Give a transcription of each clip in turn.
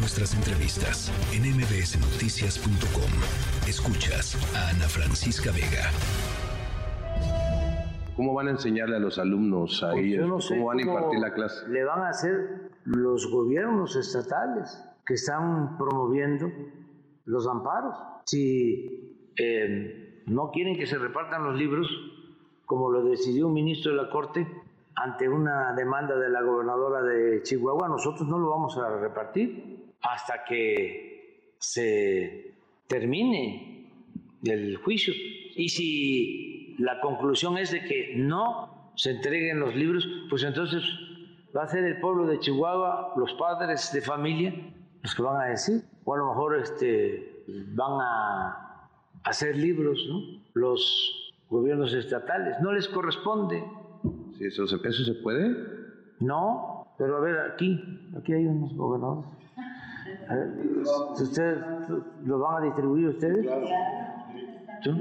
nuestras entrevistas en mbsnoticias.com. Escuchas a Ana Francisca Vega. ¿Cómo van a enseñarle a los alumnos ahí? Pues ¿Cómo van a impartir la clase? Le van a hacer los gobiernos estatales que están promoviendo los amparos. Si eh, no quieren que se repartan los libros, como lo decidió un ministro de la Corte, ante una demanda de la gobernadora de Chihuahua, nosotros no lo vamos a repartir hasta que se termine el juicio. Y si la conclusión es de que no se entreguen los libros, pues entonces va a ser el pueblo de Chihuahua, los padres de familia, los que van a decir, o a lo mejor este, van a hacer libros, ¿no? Los gobiernos estatales, no les corresponde. Si eso, ¿Eso se puede? No, pero a ver, aquí, aquí hay unos gobernadores. A ¿Ustedes lo van a distribuir ustedes? ¿Tú?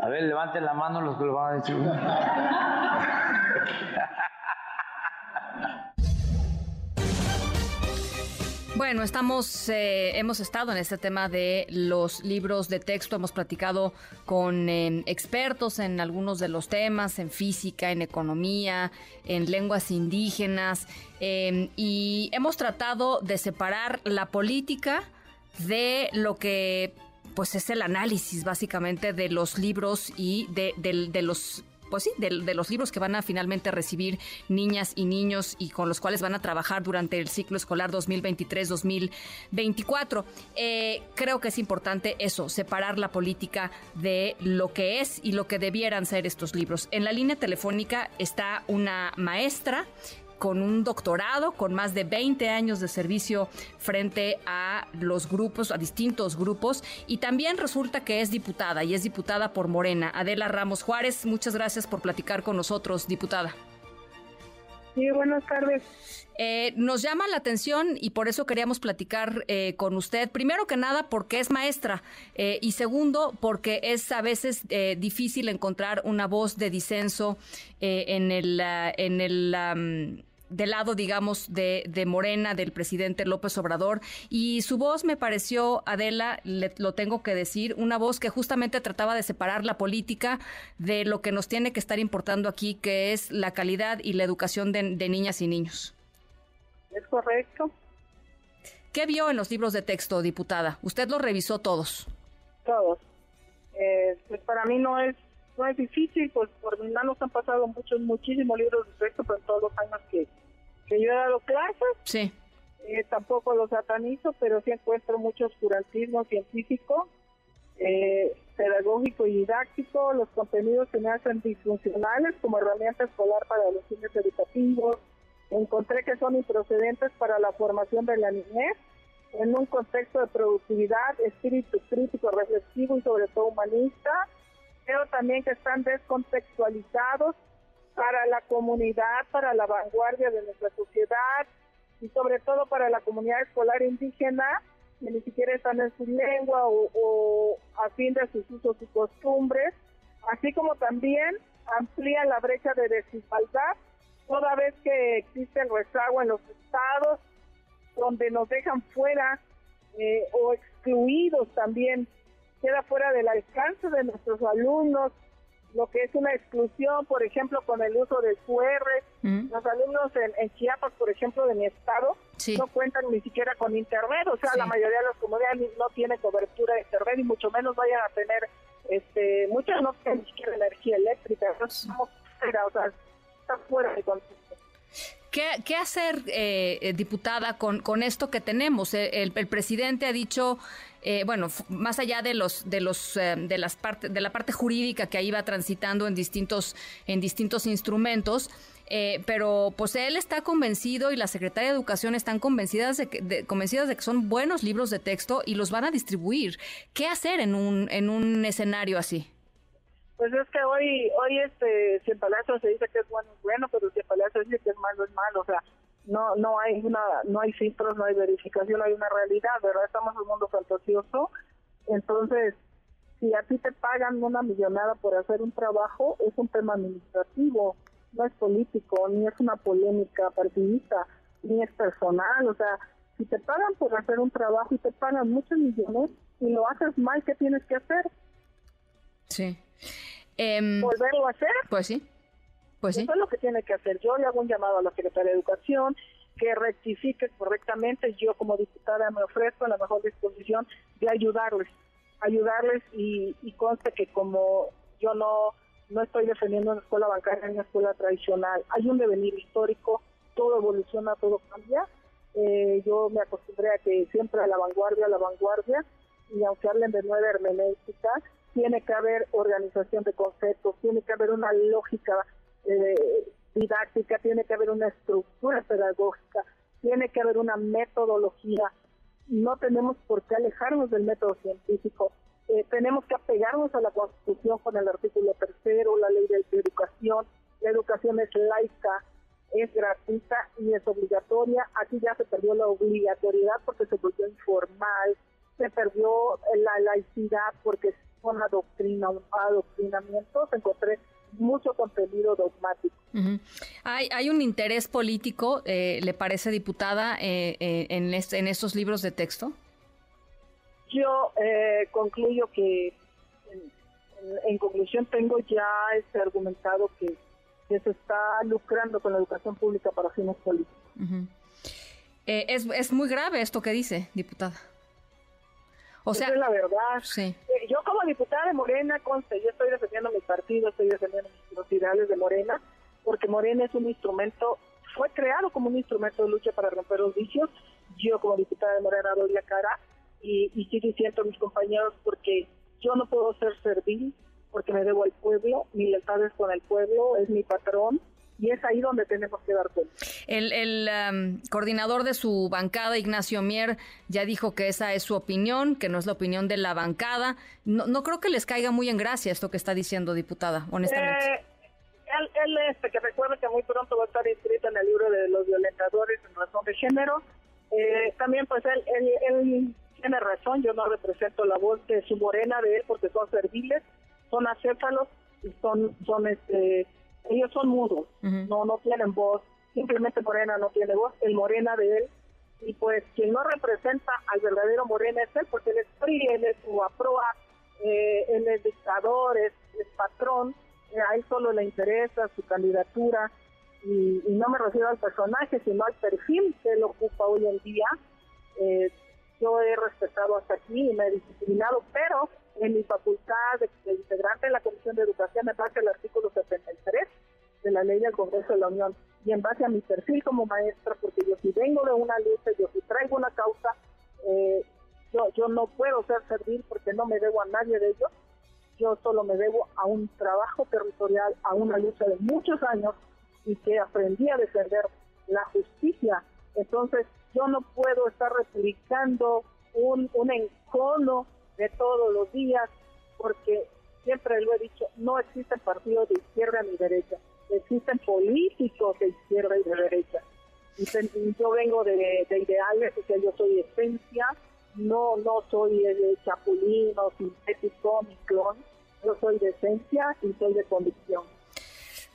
a ver, levanten la mano los que lo van a distribuir. Bueno, estamos, eh, hemos estado en este tema de los libros de texto, hemos platicado con eh, expertos en algunos de los temas, en física, en economía, en lenguas indígenas, eh, y hemos tratado de separar la política de lo que pues es el análisis básicamente de los libros y de los pues de, los libros que van a finalmente recibir niñas y niños y con los cuales van a trabajar durante el ciclo escolar 2023-2024. Eh, creo que es importante eso, separar la política de lo que es y lo que debieran ser estos libros. En la línea telefónica está una maestra con un doctorado, con más de 20 años de servicio frente a los grupos, a distintos grupos, y también resulta que es diputada y es diputada por Morena. Adela Ramos Juárez, muchas gracias por platicar con nosotros, diputada. Sí, buenas tardes. Eh, nos llama la atención y por eso queríamos platicar eh, con usted. Primero que nada, porque es maestra eh, y segundo, porque es a veces difícil encontrar una voz de disenso en el, en el del lado, digamos, de, de, Morena, del presidente López Obrador. Y su voz me pareció, Adela, lo tengo que decir, una voz que justamente trataba de separar la política de lo que nos tiene que estar importando aquí, que es la calidad y la educación de, niñas y niños. Es correcto. ¿Qué vio en los libros de texto, diputada? Usted los revisó todos. Todos. Eh, pues para mí no es no es difícil, pues por mi mano han pasado muchos, muchísimos libros de texto, pero todos los años que, que yo he dado clases. Sí. Eh, tampoco los satanizo, pero sí encuentro mucho oscurantismo científico, eh, pedagógico y didáctico, los contenidos que me hacen disfuncionales como herramienta escolar para los fines educativos. Encontré que son improcedentes para la formación de la niñez en un contexto de productividad, espíritu crítico, reflexivo y sobre todo humanista Creo también que están descontextualizados para la comunidad, para la vanguardia de nuestra sociedad y sobre todo para la comunidad escolar indígena, que ni siquiera están en su lengua o, a fin de sus usos y costumbres, así como también amplía la brecha de desigualdad, toda vez que existe el rezago en los estados, donde nos dejan fuera eh, o excluidos también queda fuera del alcance de nuestros alumnos, lo que es una exclusión, por ejemplo, con el uso del QR. Mm. Los alumnos en, Chiapas, por ejemplo, de mi estado, no cuentan ni siquiera con internet, o sea, la mayoría de las comunidades no tiene cobertura de internet y mucho menos vayan a tener, este, muchas no tienen ni siquiera energía eléctrica, estamos fuera, o sea, está fuera de contexto. ¿Qué, hacer, eh, eh, diputada, con, esto que tenemos? el presidente ha dicho eh, bueno, más allá de los de los eh, de las parte de la parte jurídica que ahí va transitando en distintos en distintos instrumentos. Eh, pero pues él está convencido y la secretaria de Educación están convencidas de que, son buenos libros de texto y los van a distribuir. ¿Qué hacer en un escenario así? Pues es que hoy, hoy este, si en Palacio se dice que es bueno, es bueno, pero si en Palacio dice que es malo, es malo. O sea, no no hay una no hay filtros no hay verificación hay una realidad verdad estamos en un mundo fantasioso entonces si a ti te pagan una millonada por hacer un trabajo es un tema administrativo no es político ni es una polémica partidista ni es personal o sea Si te pagan por hacer un trabajo y te pagan muchos millones y lo haces mal, ¿qué tienes que hacer? Sí. Em, ¿Volverlo a hacer? Pues sí. Pues sí. Eso es lo que tiene que hacer. Yo le hago un llamado a la Secretaría de Educación que rectifique correctamente. Yo como diputada me ofrezco a la mejor disposición de ayudarles, ayudarles y, y conste que como yo no no estoy defendiendo una escuela bancaria ni una escuela tradicional. Hay un devenir histórico, todo evoluciona, todo cambia. Eh, yo me acostumbré a que siempre a la vanguardia, a la vanguardia, y aunque hablen de nueva hermenéutica, tiene que haber organización de conceptos, tiene que haber una lógica eh, didáctica, tiene que haber una estructura pedagógica, tiene que haber una metodología. No tenemos por qué alejarnos del método científico. Eh, tenemos que apegarnos a la Constitución con el artículo tercero, la ley de, educación. La educación es laica, es gratuita y es obligatoria. Aquí ya se perdió la obligatoriedad porque se volvió informal, se perdió la laicidad porque es una doctrina, un adoctrinamiento. Se encontré mucho contenido dogmático. hay, hay un interés político, eh, ¿le parece, diputada, eh, eh, en, en estos libros de texto? Yo concluyo que, en, conclusión, tengo ya este argumentado que, se está lucrando con la educación pública para fines políticos. es, es muy grave esto que dice, diputada. O sea, es la verdad. Sí. Yo como diputada de Morena, conste, yo estoy defendiendo mi partido, estoy defendiendo los ideales de Morena, porque Morena es un instrumento, fue creado como un instrumento de lucha para romper los vicios. Yo como diputada de Morena doy la cara y, y sí diciendo a mis compañeros porque yo no puedo ser servil, porque me debo al pueblo, mi lealtad es con el pueblo, es mi patrón, y es ahí donde tenemos que dar cuenta. El, um, coordinador de su bancada, Ignacio Mier, ya dijo que esa es su opinión, que no es la opinión de la bancada. No, no creo que les caiga muy en gracia esto que está diciendo, diputada, honestamente. Eh, él, este, que recuerde que muy pronto va a estar inscrito en el libro de los violentadores en razón de género. Eh, también, pues, él, él, él tiene razón, yo no represento la voz de su morena de él porque son serviles, son acéfalos y son, son este ellos son mudos, no no tienen voz, simplemente Morena no tiene voz, el Morena de él, y pues quien no representa al verdadero Morena es él, porque él es PRI, él es su aproa, eh, él es dictador, es, patrón, eh, a él solo le interesa su candidatura, y, no me refiero al personaje, sino al perfil que él ocupa hoy en día. Eh, yo he respetado hasta aquí y me he disciplinado, pero en mi facultad de, integrante de la Comisión de Educación me base al artículo 73 de la ley del Congreso de la Unión. Y en base a mi perfil como maestra, porque yo si vengo de una lucha, yo si traigo una causa, eh, yo, yo no puedo ser servir porque no me debo a nadie de ellos, yo solo me debo a un trabajo territorial, a una lucha de muchos años y que aprendí a defender la justicia. Entonces, yo no puedo estar replicando un, un encono de todos los días, porque siempre lo he dicho, no existen partidos de izquierda ni derecha, existen políticos de izquierda y de derecha. Yo vengo de, ideales, o sea, yo soy esencia, no no soy de chapulín o sintético ni yo soy de esencia y soy de convicción.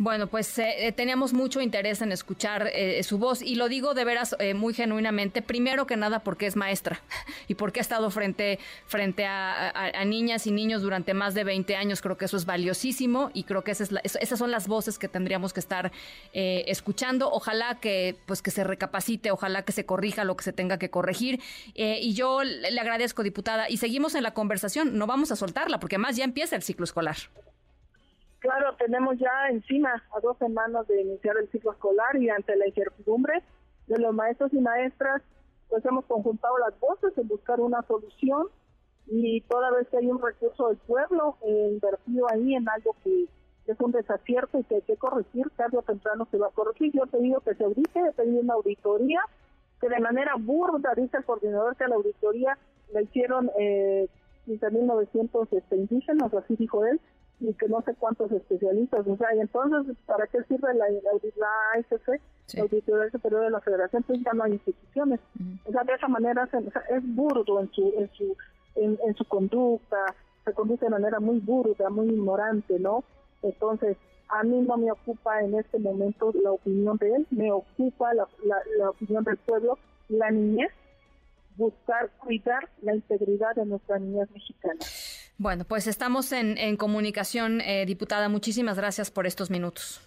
Bueno, pues eh, eh, teníamos mucho interés en escuchar eh, su voz y lo digo de veras muy genuinamente, primero que nada porque es maestra y porque ha estado frente, frente a, niñas y niños durante más de 20 años, creo que eso es valiosísimo y creo que esa es esas son las voces que tendríamos que estar escuchando. Ojalá que, pues, que se recapacite, ojalá que se corrija lo que se tenga que corregir y yo le agradezco, diputada, y seguimos en la conversación, no vamos a soltarla porque además ya empieza el ciclo escolar. Tenemos ya encima a dos semanas de iniciar el ciclo escolar y ante la incertidumbre de los maestros y maestras, pues hemos conjuntado las voces en buscar una solución y toda vez que hay un recurso del pueblo eh, invertido ahí en algo que es un desacierto y que hay que corregir, tarde o temprano se va a corregir. Yo te digo que se audite, he pedido una auditoría, que de manera burda, dice el coordinador que la auditoría la hicieron eh, 15.900 este, indígenas, así dijo él, y que no sé cuántos especialistas, o sea, y entonces, ¿para qué sirve la, la, la Auditoría Superior de la Federación? Entonces ya no hay instituciones. O sea, de esa manera es burdo en su, en su, en, su conducta, se conduce de manera muy burda, muy ignorante, ¿no? Entonces, a mí no me ocupa en este momento la opinión de él, me ocupa la, la, la opinión del pueblo, la niñez buscar cuidar la integridad de nuestra niñez mexicana. Bueno, pues estamos en, en comunicación, eh, diputada. Muchísimas gracias por estos minutos.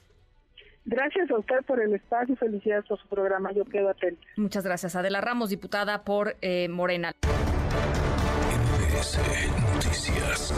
Gracias a usted por el espacio y felicidades por su programa. Yo quedo atento. Muchas gracias. Adela Ramos, diputada por eh, Morena. MBS Noticias.